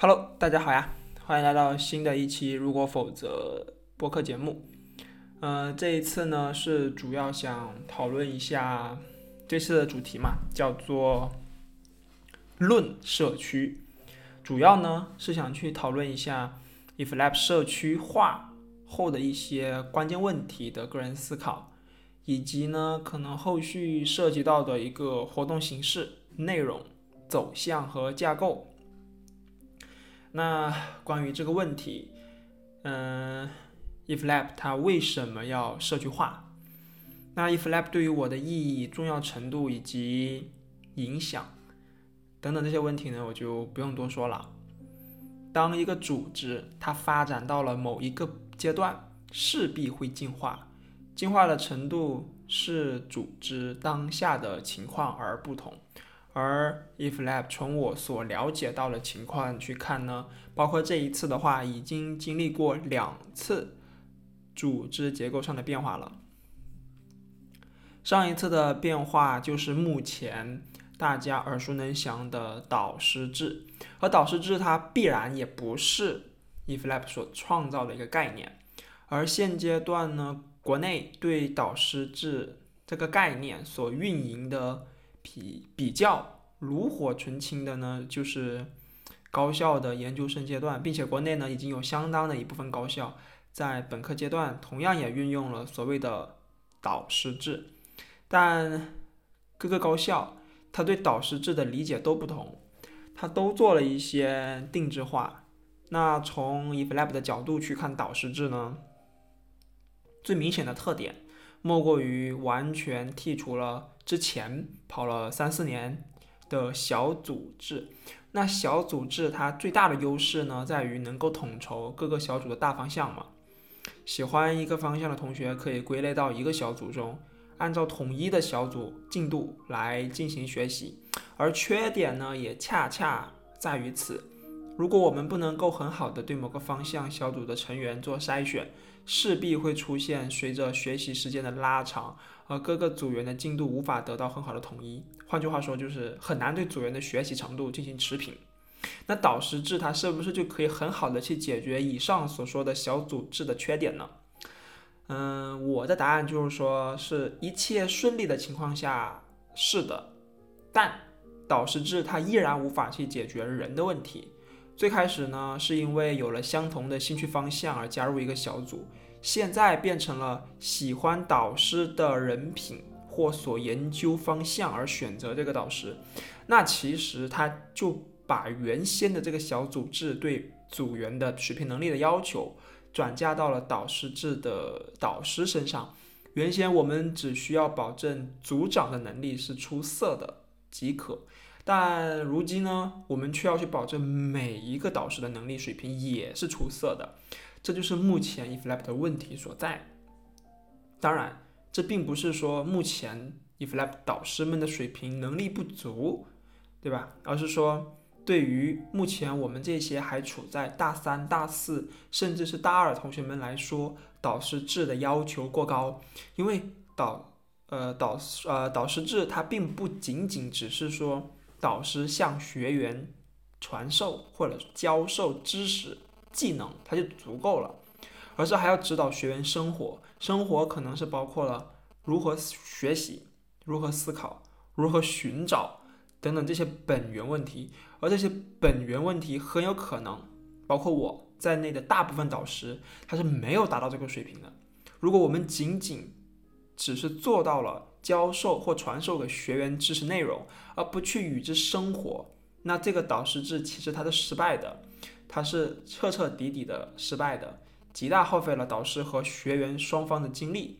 Hello，大家好呀，欢迎来到新的一期《如果否则》播客节目。嗯，这一次呢是主要想讨论一下这次的主题嘛，叫做“论社区”。主要呢是想去讨论一下 IfLab 社区化后的一些关键问题的个人思考，以及呢可能后续涉及到的一个活动形式、内容、走向和架构。那关于这个问题，嗯，IfLab 它为什么要社区化？那 IfLab 对于我的意义、重要程度以及影响。等等这些问题呢，我就不用多说了。当一个组织它发展到了某一个阶段，势必会进化，进化的程度是组织当下的情况而不同。而 IfLab 从我所了解到的情况去看呢，包括这一次的话，已经经历过两次组织结构上的变化了。上一次的变化就是目前。大家耳熟能详的导师制，而导师制它必然也不是 IfLab 所创造的一个概念，而现阶段呢，国内对导师制这个概念所运营的比比较炉火纯青的呢，就是高校的研究生阶段，并且国内呢已经有相当的一部分高校在本科阶段同样也运用了所谓的导师制，但各个高校。他对导师制的理解都不同，他都做了一些定制化。那从 IfLab 的角度去看导师制呢，最明显的特点莫过于完全剔除了之前跑了三四年的小组制。那小组制它最大的优势呢，在于能够统筹各个小组的大方向嘛。喜欢一个方向的同学可以归类到一个小组中。按照统一的小组进度来进行学习，而缺点呢，也恰恰在于此。如果我们不能够很好的对某个方向小组的成员做筛选，势必会出现随着学习时间的拉长，而各个组员的进度无法得到很好的统一。换句话说，就是很难对组员的学习程度进行持平。那导师制它是不是就可以很好的去解决以上所说的小组制的缺点呢？嗯，我的答案就是说，是一切顺利的情况下是的，但导师制它依然无法去解决人的问题。最开始呢，是因为有了相同的兴趣方向而加入一个小组，现在变成了喜欢导师的人品或所研究方向而选择这个导师，那其实他就把原先的这个小组制对组员的水平能力的要求。转嫁到了导师制的导师身上。原先我们只需要保证组长的能力是出色的即可，但如今呢，我们却要去保证每一个导师的能力水平也是出色的。这就是目前 IfLab 的问题所在。当然，这并不是说目前 IfLab 导师们的水平能力不足，对吧？而是说。对于目前我们这些还处在大三、大四，甚至是大二同学们来说，导师制的要求过高。因为导呃导呃导师制，它并不仅仅只是说导师向学员传授或者教授知识技能，它就足够了，而是还要指导学员生活。生活可能是包括了如何学习、如何思考、如何寻找等等这些本源问题。而这些本源问题很有可能，包括我在内的大部分导师，他是没有达到这个水平的。如果我们仅仅只是做到了教授或传授给学员知识内容，而不去与之生活，那这个导师制其实它是失败的，它是彻彻底底的失败的，极大耗费了导师和学员双方的精力，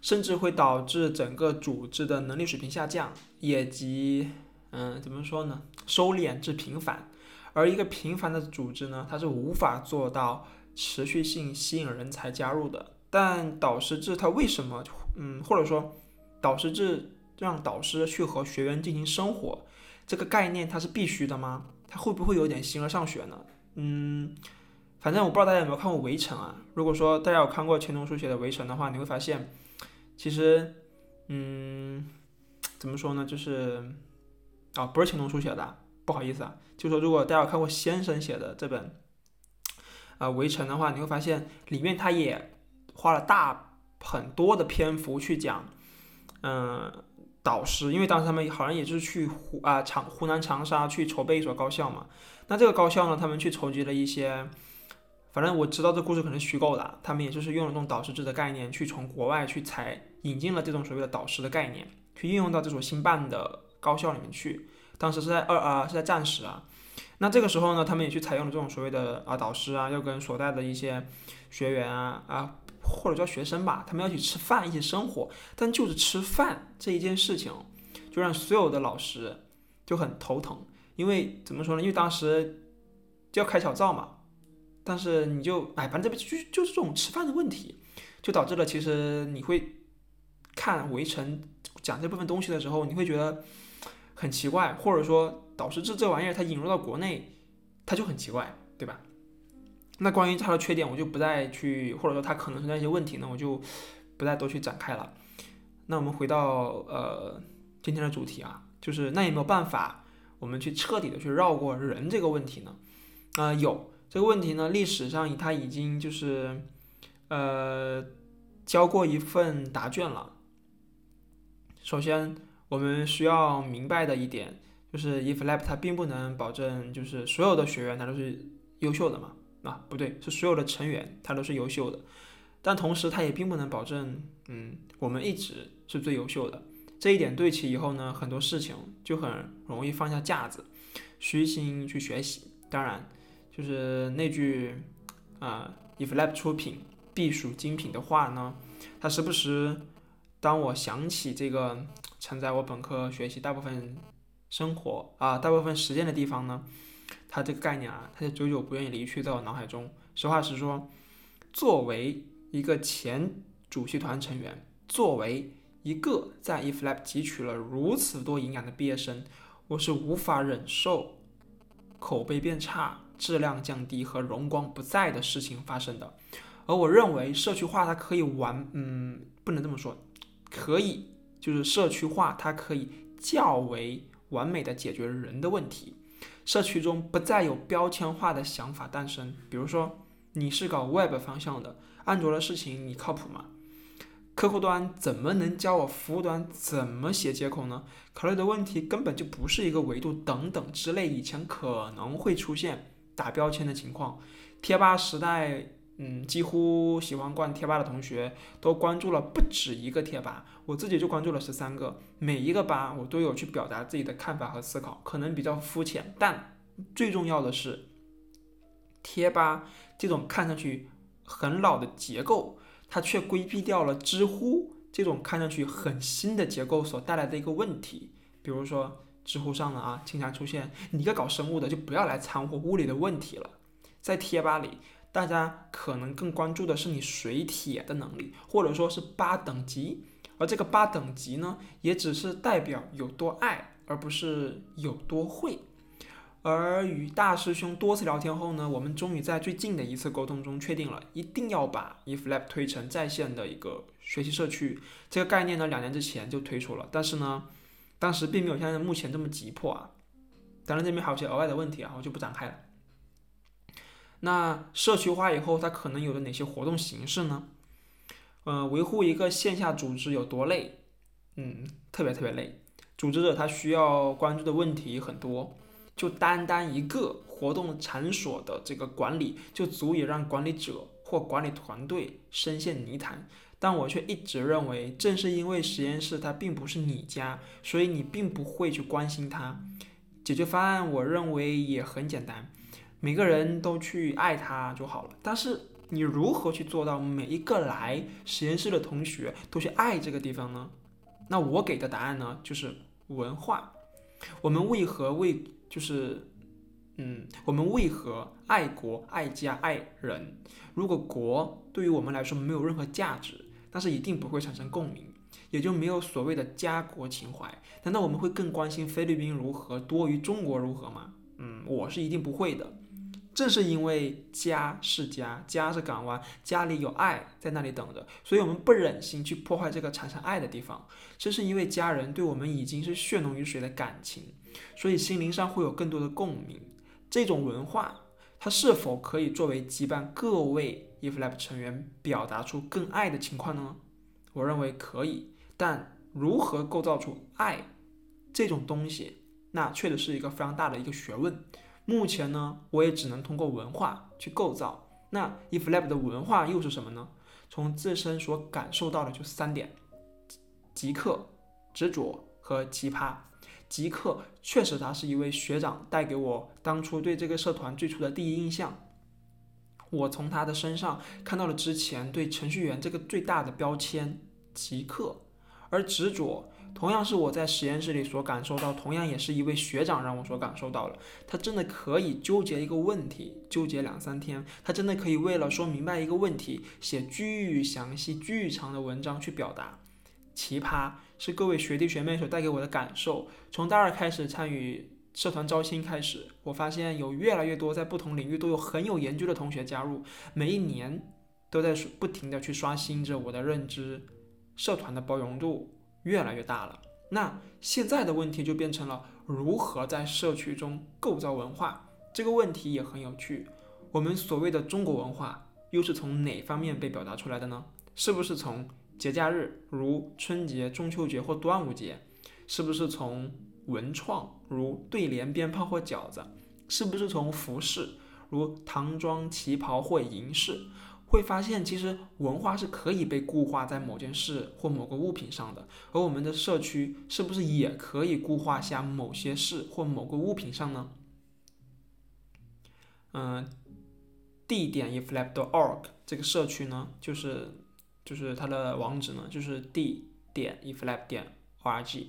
甚至会导致整个组织的能力水平下降，以及。嗯，怎么说呢？收敛至平凡，而一个平凡的组织呢，它是无法做到持续性吸引人才加入的。但导师制它为什么，嗯，或者说导师制让导师去和学员进行生活，这个概念它是必须的吗？它会不会有点形而上学呢？嗯，反正我不知道大家有没有看过《围城》啊。如果说大家有看过钱钟书写的《围城》的话，你会发现，其实，嗯，怎么说呢，就是。啊，不是钱钟书写的，不好意思啊，就说如果大家有看过先生写的这本啊《围城》的话，你会发现里面他也花了大很多的篇幅去讲，嗯，导师，因为当时他们好像也是去湖啊长湖南长沙去筹备一所高校嘛。那这个高校呢，他们去筹集了一些，反正我知道这故事可能虚构的，他们也就是用了这种导师制的概念，去从国外去采引进了这种所谓的导师的概念，去应用到这所新办的高校里面去。当时是在二啊是在战时啊，那这个时候呢，他们也去采用了这种所谓的啊导师啊，要跟所带的一些学员啊啊或者叫学生吧，他们要一起吃饭，一起生活，但就是吃饭这一件事情，就让所有的老师就很头疼，因为怎么说呢？因为当时就要开小灶嘛，但是你就哎，反正这边就就是这种吃饭的问题，就导致了其实你会看围城讲这部分东西的时候，你会觉得。很奇怪，或者说导师制这玩意儿它引入到国内，它就很奇怪，对吧？那关于它的缺点，我就不再去，或者说它可能存在一些问题呢，我就不再多去展开了。那我们回到呃今天的主题啊，就是那有没有办法我们去彻底的去绕过人这个问题呢？啊，有这个问题呢，历史上它已经就是呃交过一份答卷了。首先。我们需要明白的一点就是 e f l a b 它并不能保证就是所有的学员他都是优秀的嘛？啊，不对，是所有的成员他都是优秀的，但同时他也并不能保证，嗯，我们一直是最优秀的。这一点对齐以后呢，很多事情就很容易放下架子，虚心去学习。当然，就是那句啊，if l a b 出品必属精品的话呢，它时不时当我想起这个。承载我本科学习大部分生活啊，大部分时间的地方呢，它这个概念啊，它就久久不愿意离去在我脑海中。实话实说，作为一个前主席团成员，作为一个在 eFlap 汲取了如此多营养的毕业生，我是无法忍受口碑变差、质量降低和荣光不在的事情发生的。而我认为社区化它可以完，嗯，不能这么说，可以。就是社区化，它可以较为完美的解决人的问题。社区中不再有标签化的想法诞生。比如说，你是搞 Web 方向的，安卓的事情你靠谱吗？客户端怎么能教我服务端怎么写接口呢？考虑的问题根本就不是一个维度，等等之类，以前可能会出现打标签的情况。贴吧时代。嗯，几乎喜欢逛贴吧的同学都关注了不止一个贴吧，我自己就关注了十三个，每一个吧我都有去表达自己的看法和思考，可能比较肤浅，但最重要的是，贴吧这种看上去很老的结构，它却规避掉了知乎这种看上去很新的结构所带来的一个问题，比如说知乎上的啊，经常出现你一个搞生物的就不要来掺和物理的问题了，在贴吧里。大家可能更关注的是你水帖的能力，或者说是八等级，而这个八等级呢，也只是代表有多爱，而不是有多会。而与大师兄多次聊天后呢，我们终于在最近的一次沟通中确定了，一定要把 eFlap 推成在线的一个学习社区。这个概念呢，两年之前就推出了，但是呢，当时并没有像目前这么急迫啊。当然，这边还有些额外的问题啊，我就不展开了。那社区化以后，它可能有的哪些活动形式呢？嗯，维护一个线下组织有多累？嗯，特别特别累。组织者他需要关注的问题很多，就单单一个活动场所的这个管理，就足以让管理者或管理团队深陷泥潭。但我却一直认为，正是因为实验室它并不是你家，所以你并不会去关心它。解决方案，我认为也很简单。每个人都去爱他就好了，但是你如何去做到每一个来实验室的同学都去爱这个地方呢？那我给的答案呢，就是文化。我们为何为就是，嗯，我们为何爱国、爱家、爱人？如果国对于我们来说没有任何价值，但是一定不会产生共鸣，也就没有所谓的家国情怀。难道我们会更关心菲律宾如何多于中国如何吗？嗯，我是一定不会的。正是因为家是家，家是港湾，家里有爱在那里等着，所以我们不忍心去破坏这个产生爱的地方。正是因为家人对我们已经是血浓于水的感情，所以心灵上会有更多的共鸣。这种文化，它是否可以作为羁绊各位 EFLAB 成员表达出更爱的情况呢？我认为可以，但如何构造出爱这种东西，那确实是一个非常大的一个学问。目前呢，我也只能通过文化去构造。那 EFLAB 的文化又是什么呢？从自身所感受到的就三点：极客、执着和奇葩。极客确实，他是一位学长，带给我当初对这个社团最初的第一印象。我从他的身上看到了之前对程序员这个最大的标签——极客。而执着，同样是我在实验室里所感受到，同样也是一位学长让我所感受到了。他真的可以纠结一个问题，纠结两三天。他真的可以为了说明白一个问题，写巨详细、巨长的文章去表达。奇葩是各位学弟学妹所带给我的感受。从大二开始参与社团招新开始，我发现有越来越多在不同领域都有很有研究的同学加入，每一年都在不停的去刷新着我的认知，社团的包容度越来越大了。那现在的问题就变成了如何在社区中构造文化，这个问题也很有趣。我们所谓的中国文化又是从哪方面被表达出来的呢？是不是从？节假日如春节、中秋节或端午节，是不是从文创如对联、鞭炮或饺子？是不是从服饰如唐装、旗袍或银饰？会发现其实文化是可以被固化在某件事或某个物品上的。而我们的社区是不是也可以固化下某些事或某个物品上呢？嗯，地点 iflab.org 这个社区呢，就是。就是它的网址呢，就是 d 点 eflab 点 org。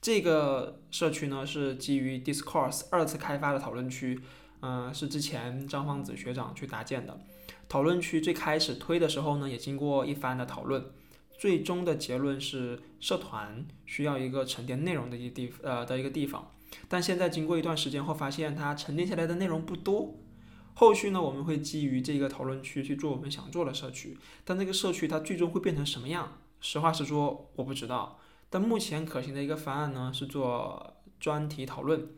这个社区呢是基于 Discourse 二次开发的讨论区，嗯，是之前张方子学长去搭建的。讨论区最开始推的时候呢，也经过一番的讨论，最终的结论是社团需要一个沉淀内容的一地呃的一个地方。但现在经过一段时间后，发现它沉淀下来的内容不多。后续呢，我们会基于这个讨论区去做我们想做的社区，但这个社区它最终会变成什么样？实话实说，我不知道。但目前可行的一个方案呢，是做专题讨论。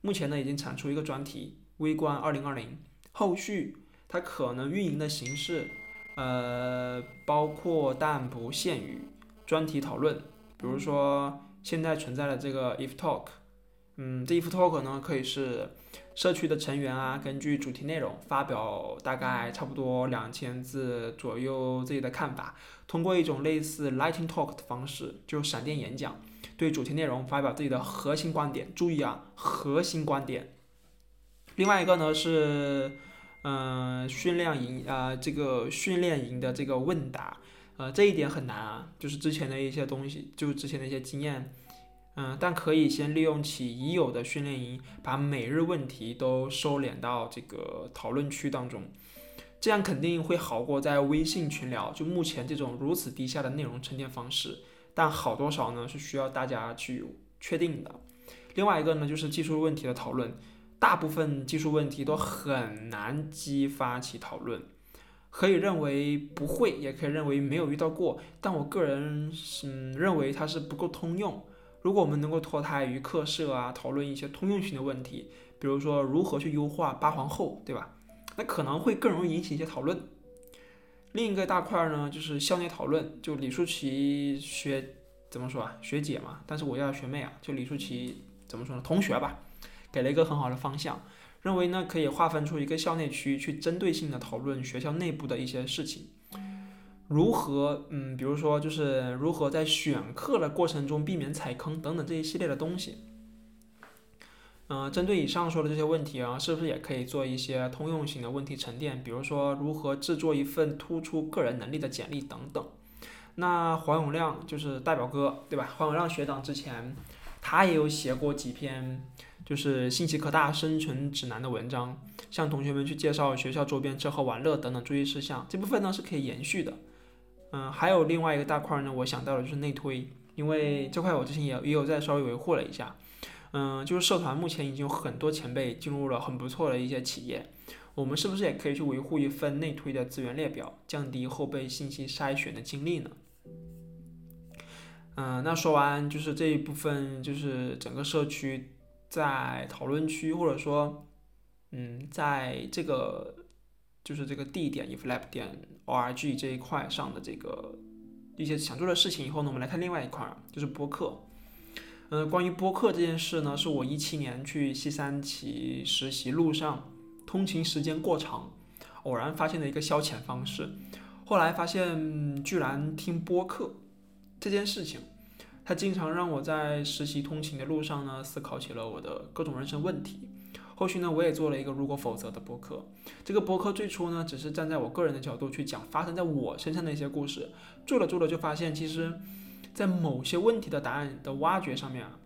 目前呢，已经产出一个专题《微观二零二零》，后续它可能运营的形式，呃，包括但不限于专题讨论，比如说现在存在的这个 If Talk。嗯，这 If talk 呢，可以是社区的成员啊，根据主题内容发表大概差不多两千字左右自己的看法，通过一种类似 lightning talk 的方式，就闪电演讲，对主题内容发表自己的核心观点。注意啊，核心观点。另外一个呢是，嗯，训练营啊，这个训练营的这个问答，呃，这一点很难啊，就是之前的一些东西，就是之前的一些经验。嗯，但可以先利用起已有的训练营，把每日问题都收敛到这个讨论区当中，这样肯定会好过在微信群聊。就目前这种如此低下的内容沉淀方式，但好多少呢是需要大家去确定的。另外一个呢，就是技术问题的讨论，大部分技术问题都很难激发起讨论，可以认为不会，也可以认为没有遇到过，但我个人是认为它是不够通用。如果我们能够脱胎于课设啊，讨论一些通用性的问题，比如说如何去优化八皇后，对吧？那可能会更容易引起一些讨论。另一个大块呢，就是校内讨论，就李舒淇学怎么说啊？学姐嘛，但是我要学妹啊，就李舒淇怎么说呢？同学吧，给了一个很好的方向，认为呢可以划分出一个校内区，去针对性的讨论学校内部的一些事情。如何，嗯，比如说，就是如何在选课的过程中避免踩坑等等这一系列的东西。嗯，针对以上说的这些问题啊，是不是也可以做一些通用型的问题沉淀？比如说，如何制作一份突出个人能力的简历等等。那黄永亮就是代表哥，对吧？黄永亮学长之前他也有写过几篇就是信息科大生存指南的文章，向同学们去介绍学校周边吃喝玩乐等等注意事项。这部分呢是可以延续的。嗯，还有另外一个大块呢，我想到的就是内推，因为这块我之前也也有在稍微维护了一下。嗯，就是社团目前已经有很多前辈进入了很不错的一些企业，我们是不是也可以去维护一份内推的资源列表，降低后备信息筛选的精力呢？嗯，那说完就是这一部分，就是整个社区在讨论区或者说，嗯，在这个就是这个地点 iflab 点 org 这一块上的这个一些想做的事情以后呢，我们来看另外一块，就是播客。嗯，关于播客这件事呢，是我一七年去西三旗实习路上通勤时间过长，偶然发现的一个消遣方式。后来发现，居然听播客这件事情，它经常让我在实习通勤的路上呢，思考起了我的各种人生问题。后续呢，我也做了一个如果否则的播客。这个播客最初呢，只是站在我个人的角度去讲发生在我身上的一些故事。做着做着就发现，其实。在某些问题的答案的挖掘上面啊，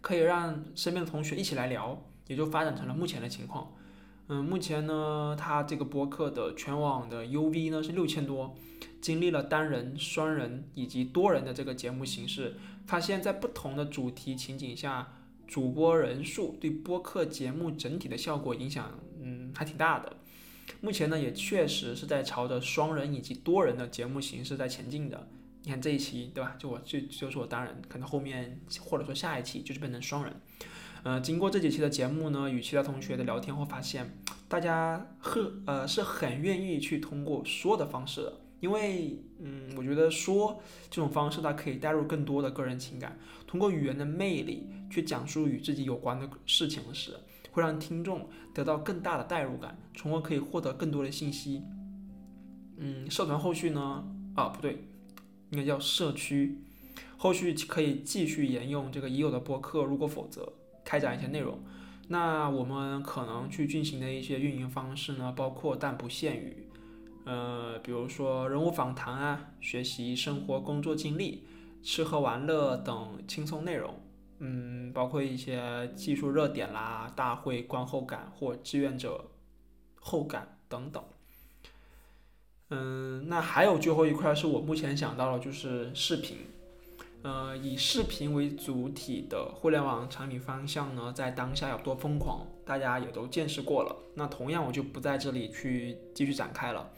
可以让身边的同学一起来聊，也就发展成了目前的情况。嗯，目前呢，他这个播客的全网的 UV 呢是六千多，经历了单人、双人以及多人的这个节目形式，发现，在不同的主题情景下，主播人数对播客节目整体的效果影响，嗯，还挺大的。目前呢，也确实是在朝着双人以及多人的节目形式在前进的。你看这一期对吧？就我就就是我单人可能后面或者说下一期就是变成双人。呃，经过这几期的节目呢，与其他同学的聊天后发现，大家很呃是很愿意去通过说的方式的，因为嗯，我觉得说这种方式它可以带入更多的个人情感，通过语言的魅力去讲述与自己有关的事情时，会让听众得到更大的代入感，从而可以获得更多的信息。嗯，社团后续呢？啊，不对。应该叫社区，后续可以继续沿用这个已有的播客。如果否则，开展一些内容，那我们可能去进行的一些运营方式呢，包括但不限于，呃，比如说人物访谈啊，学习生活工作经历，吃喝玩乐等轻松内容，嗯，包括一些技术热点啦、大会观后感或志愿者后感等等。嗯，那还有最后一块是我目前想到的，就是视频。呃，以视频为主体的互联网产品方向呢，在当下有多疯狂，大家也都见识过了。那同样，我就不在这里去继续展开了。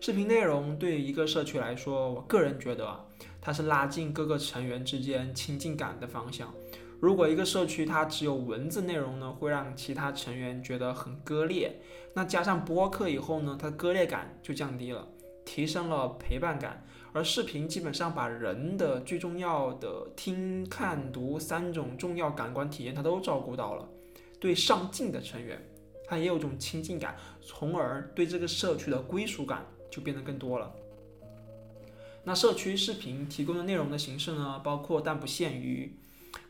视频内容对于一个社区来说，我个人觉得，啊它是拉近各个成员之间亲近感的方向。如果一个社区它只有文字内容呢，会让其他成员觉得很割裂。那加上播客以后呢，它割裂感就降低了。提升了陪伴感，而视频基本上把人的最重要的听、看、读三种重要感官体验，它都照顾到了。对上镜的成员，他也有种亲近感，从而对这个社区的归属感就变得更多了。那社区视频提供的内容的形式呢，包括但不限于，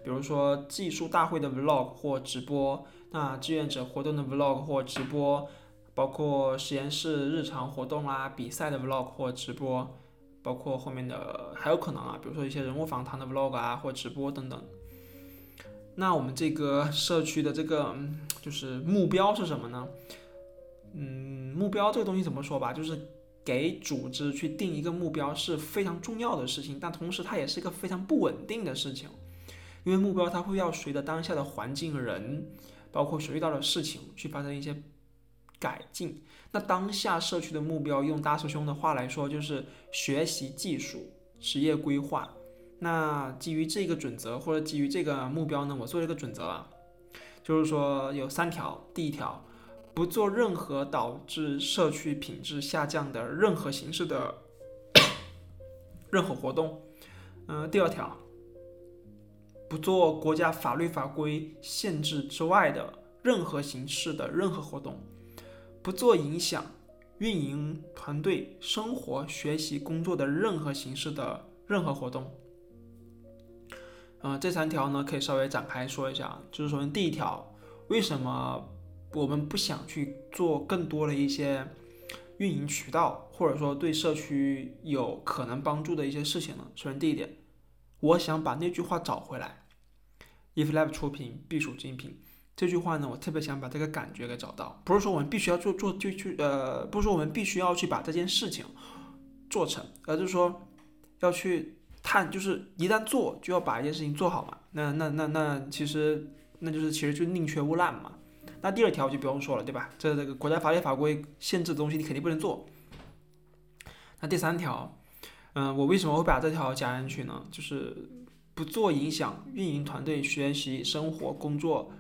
比如说技术大会的 vlog 或直播，那志愿者活动的 vlog 或直播。包括实验室日常活动啦、比赛的 vlog 或直播，包括后面的还有可能啊，比如说一些人物访谈的 vlog 啊或直播等等。那我们这个 社区的这个就是目标是什么呢？嗯，目标这个东西怎么说吧，就是给组织去定一个目标是非常重要的事情，但同时它也是一个非常不稳定的事情，因为目标它会要随着当下的环境、人，包括所遇到的事情去发生一些。改进。那当下社区的目标，用大师兄的话来说，就是学习技术、职业规划。那基于这个准则，或者基于这个目标呢，我做了一个准则啊，就是说有三条。第一条，不做任何导致社区品质下降的任何形式的任何活动。嗯，第二条，不做国家法律法规限制之外的任何形式的任何活动。不做影响运营团队生活、学习、工作的任何形式的任何活动。呃，这三条呢，可以稍微展开说一下。就是首先，第一条，为什么我们不想去做更多的一些运营渠道，或者说对社区有可能帮助的一些事情呢？首先，第一点，我想把那句话找回来：，iflab 出品必属精品。这句话呢，我特别想把这个感觉给找到，不是说我们必须要做做就去呃，不是说我们必须要去把这件事情做成，而是说要去探，就是一旦做就要把一件事情做好嘛。那那那那其实那就是其实就宁缺毋滥嘛。那第二条就不用说了，对吧？这这个国家法律法规限制的东西你肯定不能做。那第三条，嗯，我为什么会把这条加进去呢？就是不做影响运营团队学习、生活、工作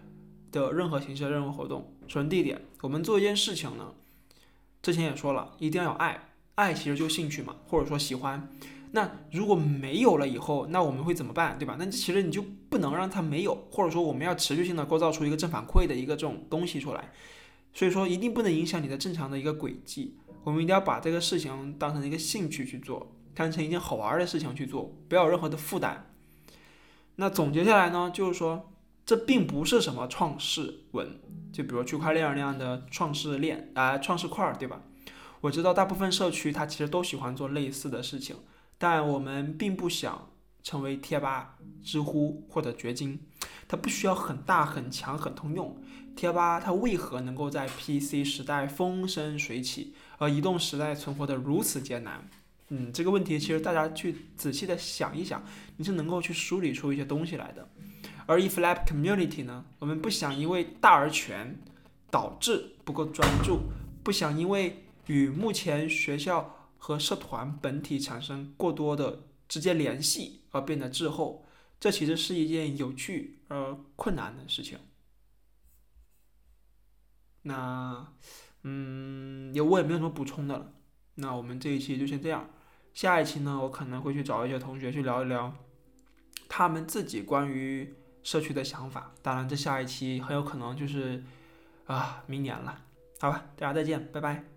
的任何形式的任何活动。首先第一点，我们做一件事情呢，之前也说了，一定要有爱，爱其实就兴趣嘛，或者说喜欢。那如果没有了以后，那我们会怎么办，对吧？那其实你就不能让它没有，或者说我们要持续性的构造出一个正反馈的一个这种东西出来。所以说，一定不能影响你的正常的一个轨迹。我们一定要把这个事情当成一个兴趣去做，当成一件好玩的事情去做，不要有任何的负担。那总结下来呢，就是说，这并不是什么创世文，就比如区块链那样的创世链啊，创世块，对吧？我知道大部分社区它其实都喜欢做类似的事情。但我们并不想成为贴吧、知乎或者掘金，它不需要很大、很强、很通用。贴吧它为何能够在 PC 时代风生水起，而移动时代存活得如此艰难？嗯，这个问题其实大家去仔细的想一想，你是能够去梳理出一些东西来的。而 EFLAP Community 呢，我们不想因为大而全导致不够专注，不想因为与目前学校。和社团本体产生过多的直接联系而变得滞后，这其实是一件有趣而困难的事情。那，嗯，也我也没有什么补充的了。那我们这一期就先这样，下一期呢，我可能会去找一些同学去聊一聊他们自己关于社区的想法。当然，这下一期很有可能就是啊，明年了。好吧，大家再见，拜拜。